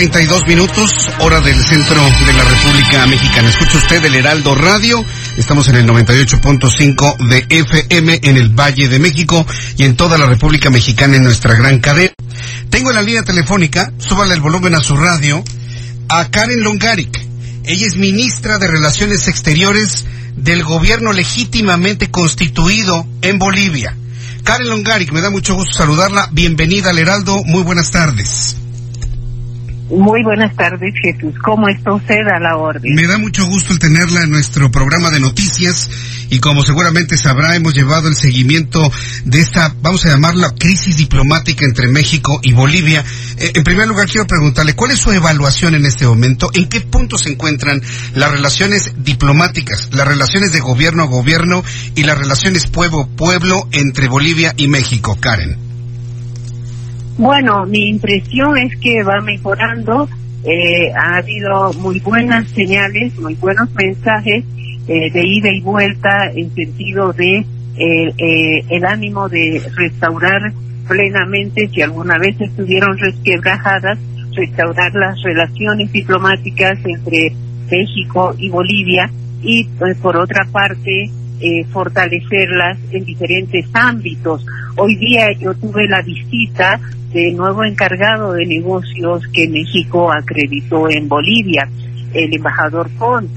32 minutos, hora del centro de la República Mexicana. Escucha usted el Heraldo Radio. Estamos en el 98.5 de FM en el Valle de México y en toda la República Mexicana en nuestra gran cadena. Tengo en la línea telefónica, súbale el volumen a su radio, a Karen Longaric. Ella es ministra de Relaciones Exteriores del gobierno legítimamente constituido en Bolivia. Karen Longaric, me da mucho gusto saludarla. Bienvenida al Heraldo. Muy buenas tardes. Muy buenas tardes, Jesús. ¿Cómo está usted la orden? Me da mucho gusto el tenerla en nuestro programa de noticias y como seguramente sabrá, hemos llevado el seguimiento de esta, vamos a llamarla, crisis diplomática entre México y Bolivia. Eh, en primer lugar, quiero preguntarle, ¿cuál es su evaluación en este momento? ¿En qué punto se encuentran las relaciones diplomáticas, las relaciones de gobierno a gobierno y las relaciones pueblo-pueblo entre Bolivia y México, Karen? Bueno, mi impresión es que va mejorando. Eh, ha habido muy buenas señales, muy buenos mensajes eh, de ida y vuelta en sentido de eh, eh, el ánimo de restaurar plenamente, si alguna vez estuvieron resquebrajadas, restaurar las relaciones diplomáticas entre México y Bolivia y pues, por otra parte eh, fortalecerlas en diferentes ámbitos. Hoy día yo tuve la visita del nuevo encargado de negocios que México acreditó en Bolivia, el embajador Font.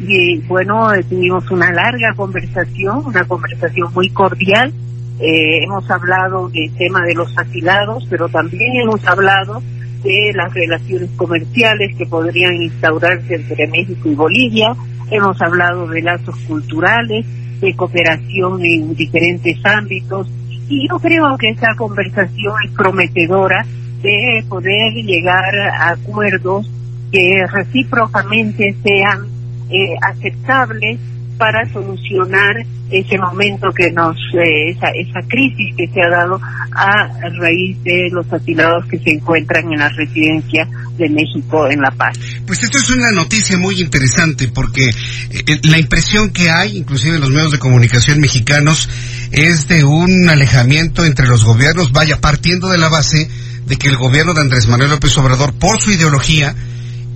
Y bueno, tuvimos una larga conversación, una conversación muy cordial. Eh, hemos hablado del tema de los asilados, pero también hemos hablado de las relaciones comerciales que podrían instaurarse entre México y Bolivia. Hemos hablado de lazos culturales, de cooperación en diferentes ámbitos y yo creo que esa conversación es prometedora de poder llegar a acuerdos que recíprocamente sean eh, aceptables para solucionar ese momento que nos, eh, esa, esa crisis que se ha dado a raíz de los asilados que se encuentran en la residencia de México en La Paz. Pues esto es una noticia muy interesante porque eh, la impresión que hay, inclusive en los medios de comunicación mexicanos, es de un alejamiento entre los gobiernos, vaya partiendo de la base de que el gobierno de Andrés Manuel López Obrador, por su ideología,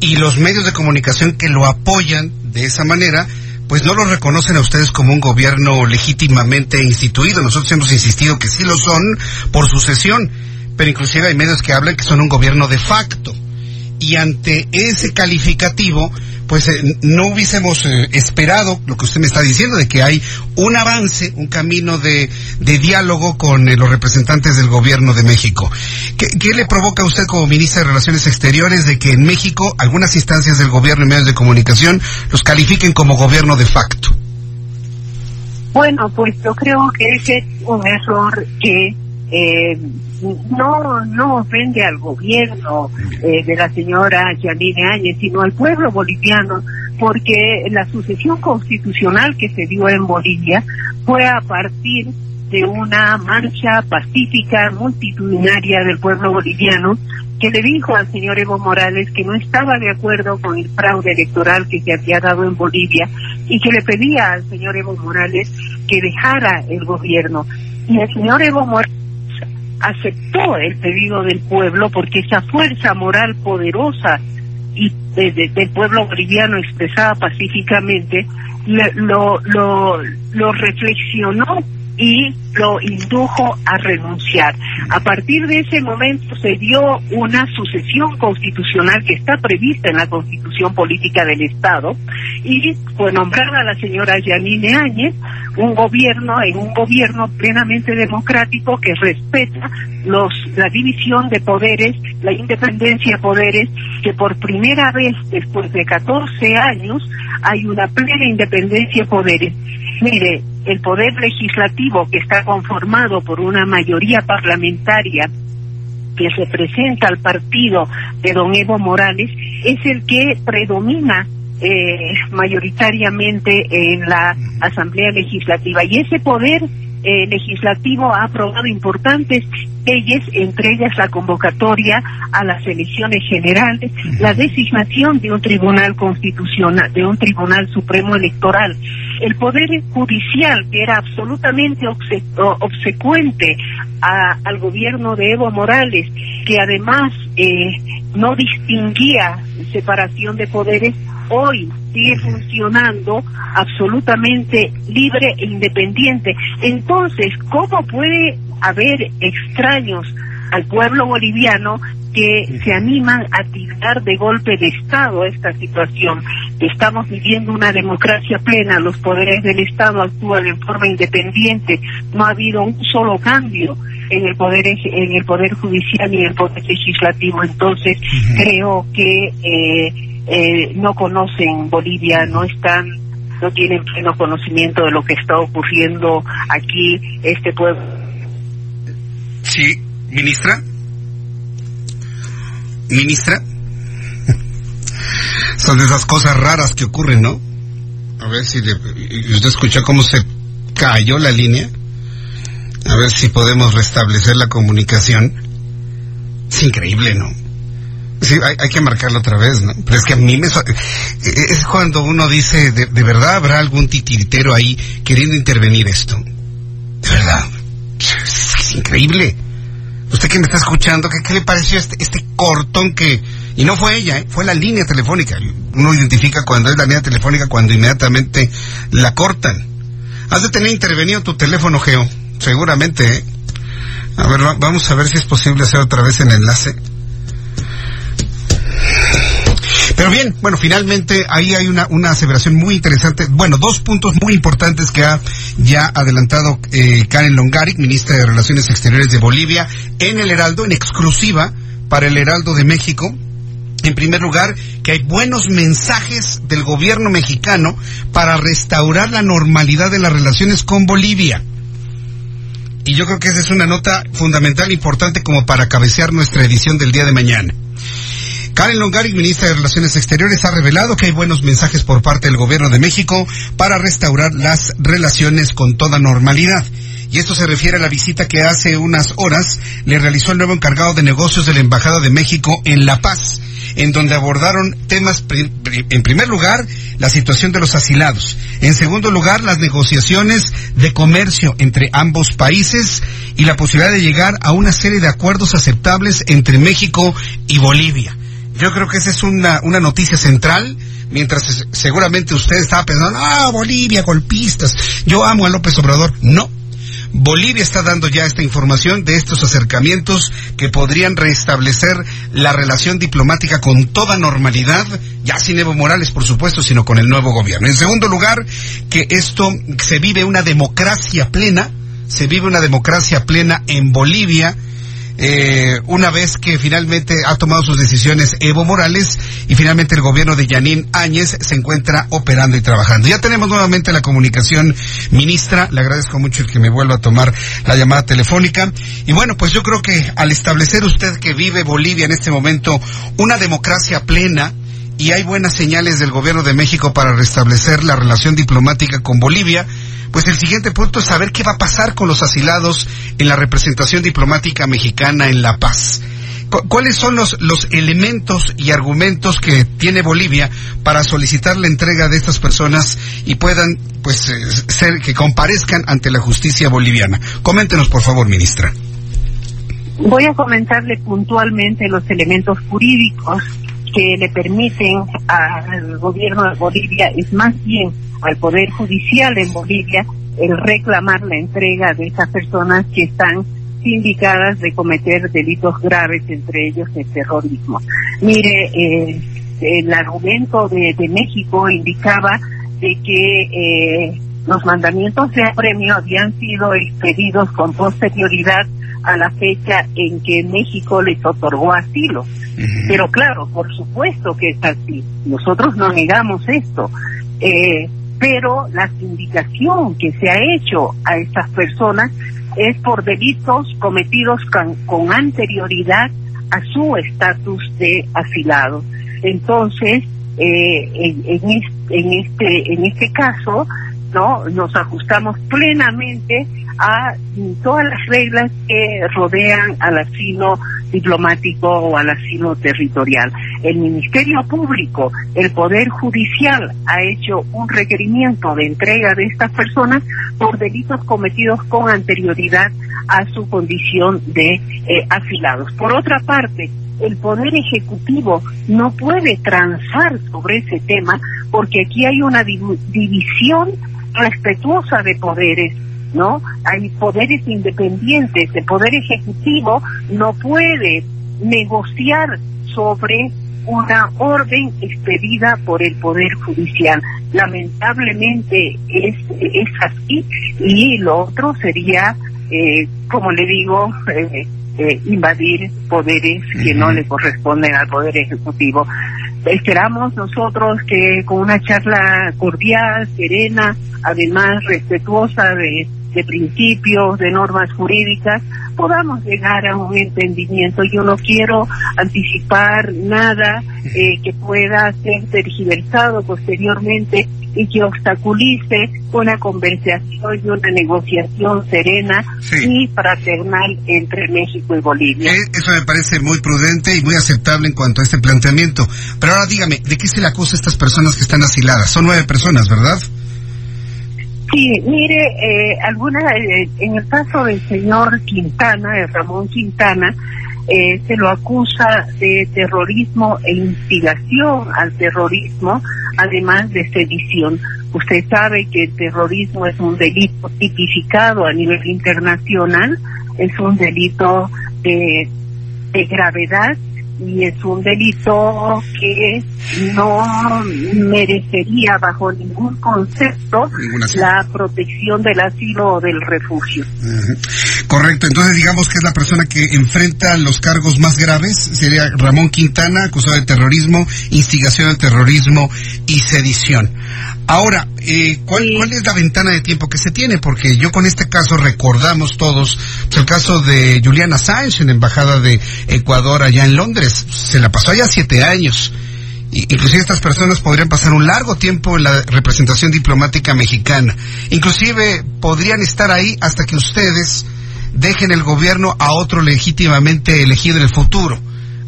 y los medios de comunicación que lo apoyan de esa manera, pues no lo reconocen a ustedes como un gobierno legítimamente instituido. Nosotros hemos insistido que sí lo son por sucesión, pero inclusive hay medios que hablan que son un gobierno de facto. Y ante ese calificativo, pues eh, no hubiésemos eh, esperado lo que usted me está diciendo, de que hay un avance, un camino de, diálogo con eh, los representantes del gobierno de México. ¿Qué, ¿Qué, le provoca a usted como ministra de Relaciones Exteriores de que en México algunas instancias del gobierno y medios de comunicación los califiquen como gobierno de facto? Bueno, pues yo creo que ese es un error que eh, no no ofende al gobierno eh, de la señora Yanine Áñez, sino al pueblo boliviano, porque la sucesión constitucional que se dio en Bolivia fue a partir de una marcha pacífica multitudinaria del pueblo boliviano que le dijo al señor Evo Morales que no estaba de acuerdo con el fraude electoral que se había dado en Bolivia y que le pedía al señor Evo Morales que dejara el gobierno. Y el señor Evo Morales aceptó el pedido del pueblo porque esa fuerza moral poderosa y de, de, del pueblo boliviano expresada pacíficamente lo, lo, lo reflexionó y lo indujo a renunciar. A partir de ese momento se dio una sucesión constitucional que está prevista en la Constitución Política del Estado y fue nombrada la señora Yanine Áñez un gobierno en un gobierno plenamente democrático que respeta los la división de poderes, la independencia de poderes, que por primera vez después de 14 años hay una plena independencia de poderes. Mire, el poder legislativo que está conformado por una mayoría parlamentaria que representa al partido de don Evo Morales es el que predomina eh, mayoritariamente en la Asamblea Legislativa. Y ese poder eh, legislativo ha aprobado importantes leyes, entre ellas la convocatoria a las elecciones generales, la designación de un tribunal constitucional, de un tribunal supremo electoral. El poder judicial, que era absolutamente obsecuente al gobierno de Evo Morales, que además eh, no distinguía separación de poderes, hoy sigue funcionando absolutamente libre e independiente. Entonces, ¿cómo puede haber extraños al pueblo boliviano que se animan a tirar de golpe de Estado esta situación. Estamos viviendo una democracia plena, los poderes del Estado actúan en forma independiente, no ha habido un solo cambio en el poder en el poder judicial y en el poder legislativo. Entonces creo que eh, eh, no conocen Bolivia, no están, no tienen pleno conocimiento de lo que está ocurriendo aquí, este pueblo. Sí, ministra. Ministra. Son de esas cosas raras que ocurren, ¿no? A ver si usted escuchó cómo se cayó la línea. A ver si podemos restablecer la comunicación. Es increíble, ¿no? Sí, hay, que marcarlo otra vez, ¿no? Pero es que a mí me... Es cuando uno dice, de, verdad habrá algún titiritero ahí queriendo intervenir esto. De verdad. Es, increíble. Usted que me está escuchando, ¿qué, qué le pareció este, este cortón que... Y no fue ella, ¿eh? fue la línea telefónica. Uno identifica cuando es la línea telefónica, cuando inmediatamente la cortan. Has de tener intervenido tu teléfono, Geo. Seguramente, ¿eh? A ver, vamos a ver si es posible hacer otra vez el enlace. Bien, bueno, finalmente ahí hay una, una aseveración muy interesante. Bueno, dos puntos muy importantes que ha ya adelantado eh, Karen Longaric, ministra de Relaciones Exteriores de Bolivia, en el Heraldo, en exclusiva para el Heraldo de México. En primer lugar, que hay buenos mensajes del gobierno mexicano para restaurar la normalidad de las relaciones con Bolivia. Y yo creo que esa es una nota fundamental importante como para cabecear nuestra edición del día de mañana. Karen Longaric, ministra de Relaciones Exteriores, ha revelado que hay buenos mensajes por parte del gobierno de México para restaurar las relaciones con toda normalidad. Y esto se refiere a la visita que hace unas horas le realizó el nuevo encargado de negocios de la Embajada de México en La Paz, en donde abordaron temas, en primer lugar, la situación de los asilados. En segundo lugar, las negociaciones de comercio entre ambos países y la posibilidad de llegar a una serie de acuerdos aceptables entre México y Bolivia. Yo creo que esa es una, una noticia central, mientras seguramente usted estaba pensando, ah, Bolivia, golpistas, yo amo a López Obrador. No. Bolivia está dando ya esta información de estos acercamientos que podrían restablecer la relación diplomática con toda normalidad, ya sin Evo Morales, por supuesto, sino con el nuevo gobierno. En segundo lugar, que esto se vive una democracia plena, se vive una democracia plena en Bolivia, eh, una vez que finalmente ha tomado sus decisiones Evo Morales y finalmente el gobierno de Yanín Áñez se encuentra operando y trabajando. Ya tenemos nuevamente la comunicación, ministra, le agradezco mucho el que me vuelva a tomar la llamada telefónica. Y bueno, pues yo creo que al establecer usted que vive Bolivia en este momento una democracia plena, y hay buenas señales del gobierno de México para restablecer la relación diplomática con Bolivia, pues el siguiente punto es saber qué va a pasar con los asilados en la representación diplomática mexicana en La Paz. ¿Cuáles son los, los elementos y argumentos que tiene Bolivia para solicitar la entrega de estas personas y puedan, pues, eh, ser, que comparezcan ante la justicia boliviana? Coméntenos, por favor, ministra. Voy a comentarle puntualmente los elementos jurídicos que le permiten al gobierno de Bolivia, es más bien al Poder Judicial en Bolivia, el reclamar la entrega de esas personas que están sindicadas de cometer delitos graves, entre ellos el terrorismo. Mire, eh, el argumento de, México indicaba de que eh, los mandamientos de apremio habían sido expedidos con posterioridad a la fecha en que México les otorgó asilo. Pero claro, por supuesto que es así. Nosotros no negamos esto. Eh, pero la sindicación que se ha hecho a estas personas es por delitos cometidos con, anterioridad a su estatus de asilado. Entonces, eh, en, en, este en este caso, no nos ajustamos plenamente a todas las reglas que rodean al asilo diplomático o al asilo territorial. El Ministerio Público, el Poder Judicial ha hecho un requerimiento de entrega de estas personas por delitos cometidos con anterioridad a su condición de eh, asilados. Por otra parte, el Poder Ejecutivo no puede transar sobre ese tema porque aquí hay una división respetuosa de poderes ¿no? Hay poderes independientes. El poder ejecutivo no puede negociar sobre una orden expedida por el Poder Judicial. Lamentablemente es, es así y lo otro sería, eh, como le digo, eh, eh, invadir poderes que no le corresponden al Poder Ejecutivo. Esperamos nosotros que con una charla cordial, serena, además respetuosa de de principios, de normas jurídicas, podamos llegar a un entendimiento. Yo no quiero anticipar nada eh, que pueda ser tergiversado posteriormente y que obstaculice una conversación y una negociación serena y fraternal entre México y Bolivia. Eh, eso me parece muy prudente y muy aceptable en cuanto a este planteamiento. Pero ahora dígame, ¿de qué se le acusa a estas personas que están asiladas? Son nueve personas, ¿verdad? Sí, mire, eh, alguna, eh, en el caso del señor Quintana, de Ramón Quintana, eh, se lo acusa de terrorismo e instigación al terrorismo, además de sedición. Usted sabe que el terrorismo es un delito tipificado a nivel internacional, es un delito de, de gravedad y es un delito que no merecería bajo ningún concepto la protección del asilo o del refugio. Correcto, entonces digamos que es la persona que enfrenta los cargos más graves, sería Ramón Quintana, acusado de terrorismo, instigación al terrorismo y sedición. Ahora, eh, ¿cuál, es la ventana de tiempo que se tiene? Porque yo con este caso recordamos todos pues, el caso de Juliana Assange en la Embajada de Ecuador allá en Londres. Se la pasó allá siete años. Inclusive estas personas podrían pasar un largo tiempo en la representación diplomática mexicana. Inclusive podrían estar ahí hasta que ustedes dejen el gobierno a otro legítimamente elegido en el futuro.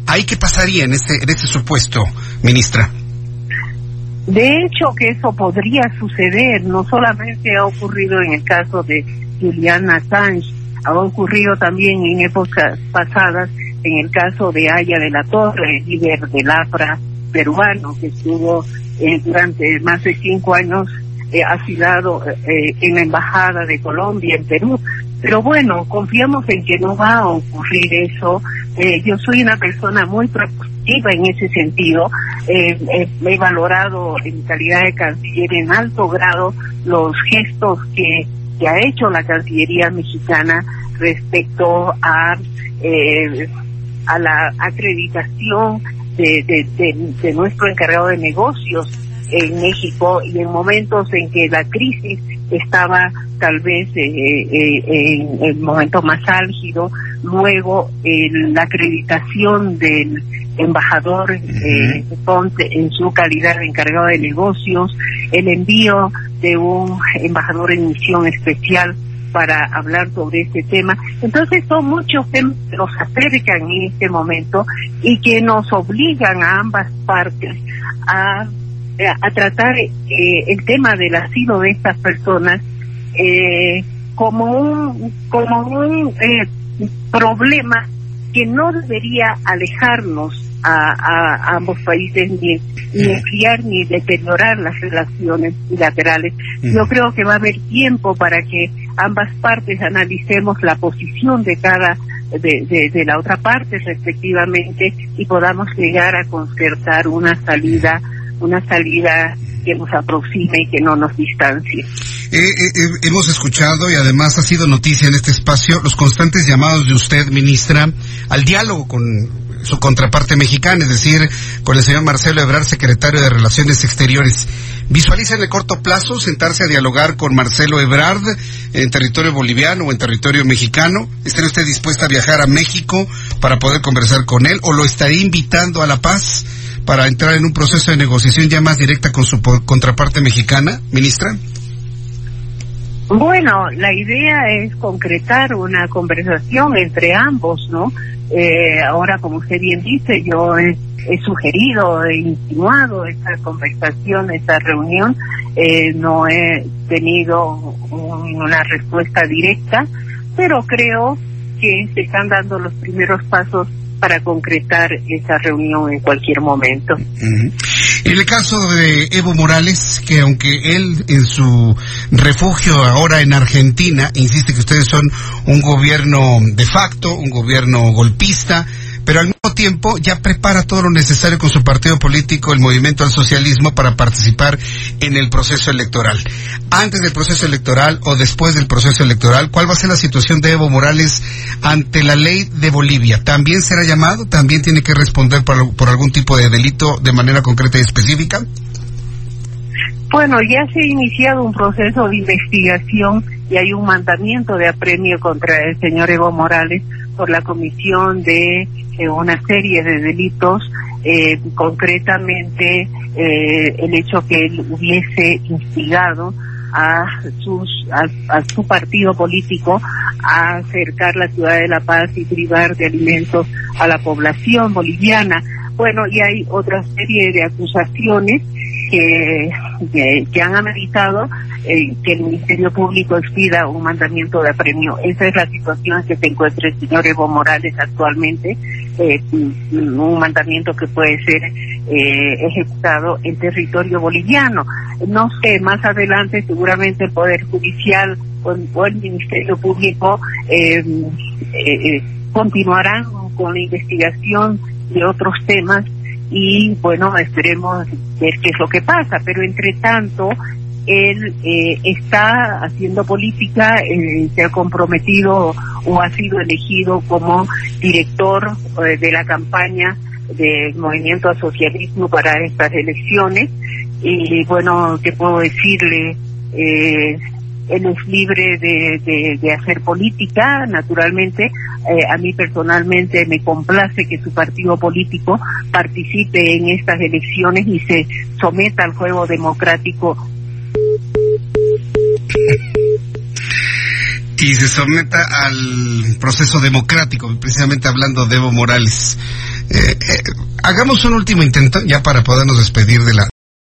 ¿Ahí qué pasaría en ese, en ese supuesto, ministra? De hecho, que eso podría suceder, no solamente ha ocurrido en el caso de Julian Assange, ha ocurrido también en épocas pasadas en el caso de Aya de la Torre, líder del APRA peruano, que estuvo eh, durante más de cinco años eh, asilado eh, en la Embajada de Colombia en Perú. Pero bueno, confiamos en que no va a ocurrir eso. Eh, yo soy una persona muy propositiva en ese sentido. Eh, eh, he valorado en calidad de canciller en alto grado los gestos que, ha hecho la Cancillería mexicana respecto a, a la acreditación de nuestro encargado de negocios en México y en momentos en que la crisis estaba tal vez eh, eh, en el momento más álgido, luego la acreditación del embajador eh, Ponte en su calidad de encargado de negocios, el envío de un embajador en misión especial para hablar sobre este tema. Entonces son muchos temas que nos acercan en este momento y que nos obligan a ambas partes a eh, a tratar eh, el tema del asilo de estas personas eh, como un como un problema que no debería alejarnos a, ambos países ni, ni enfriar ni deteriorar las relaciones bilaterales. Yo creo que va a haber tiempo para que ambas partes analicemos la posición de cada de, de la otra parte respectivamente y podamos llegar a concertar una salida una salida que nos aproxime y que no nos distancie. Eh, eh, eh, hemos escuchado y además ha sido noticia en este espacio los constantes llamados de usted, ministra, al diálogo con su contraparte mexicana, es decir, con el señor Marcelo Ebrard, secretario de Relaciones Exteriores. ¿Visualiza en el corto plazo sentarse a dialogar con Marcelo Ebrard en territorio boliviano o en territorio mexicano? ¿Estaría usted dispuesta a viajar a México para poder conversar con él o lo estaría invitando a La Paz para entrar en un proceso de negociación ya más directa con su contraparte mexicana, ministra? Bueno, la idea es concretar una conversación entre ambos, ¿no? Eh, ahora, como usted bien dice, yo he, sugerido, he insinuado esta conversación, esta reunión, eh, no he tenido una respuesta directa, pero creo que se están dando los primeros pasos para concretar esa reunión en cualquier momento. En el caso de Evo Morales, que aunque él en su refugio ahora en Argentina, insiste que ustedes son un gobierno de facto, un gobierno golpista, pero al mismo tiempo ya prepara todo lo necesario con su partido político, el movimiento al socialismo, para participar en el proceso electoral. Antes del proceso electoral o después del proceso electoral, ¿cuál va a ser la situación de Evo Morales ante la ley de Bolivia? ¿También será llamado? ¿También tiene que responder por, por algún tipo de delito de manera concreta y específica? Bueno, ya se ha iniciado un proceso de investigación y hay un mandamiento de apremio contra el señor Evo Morales por la comisión de eh, una serie de delitos, eh, concretamente eh, el hecho que él hubiese instigado a, sus, a, su partido político a acercar la ciudad de La Paz y privar de alimentos a la población boliviana. Bueno, y hay otra serie de acusaciones que, que, han ameritado eh, que el Ministerio Público expida un mandamiento de apremio. Esa es la situación que se encuentra el señor Evo Morales actualmente, eh, un mandamiento que puede ser eh, ejecutado en territorio boliviano. No sé, más adelante seguramente el Poder Judicial o, el Ministerio Público continuarán con la investigación de otros temas y bueno, esperemos ver qué es lo que pasa, pero entre tanto él eh, está haciendo política, eh, se ha comprometido o ha sido elegido como director eh, de la campaña del Movimiento al Socialismo para estas elecciones. Y bueno, ¿qué puedo decirle? Eh, él es libre de, de, hacer política, naturalmente. Eh, a mí personalmente me complace que su partido político participe en estas elecciones y se someta al juego democrático. Y se someta al proceso democrático, precisamente hablando de Evo Morales. Eh, eh, hagamos un último intento ya para podernos despedir de la,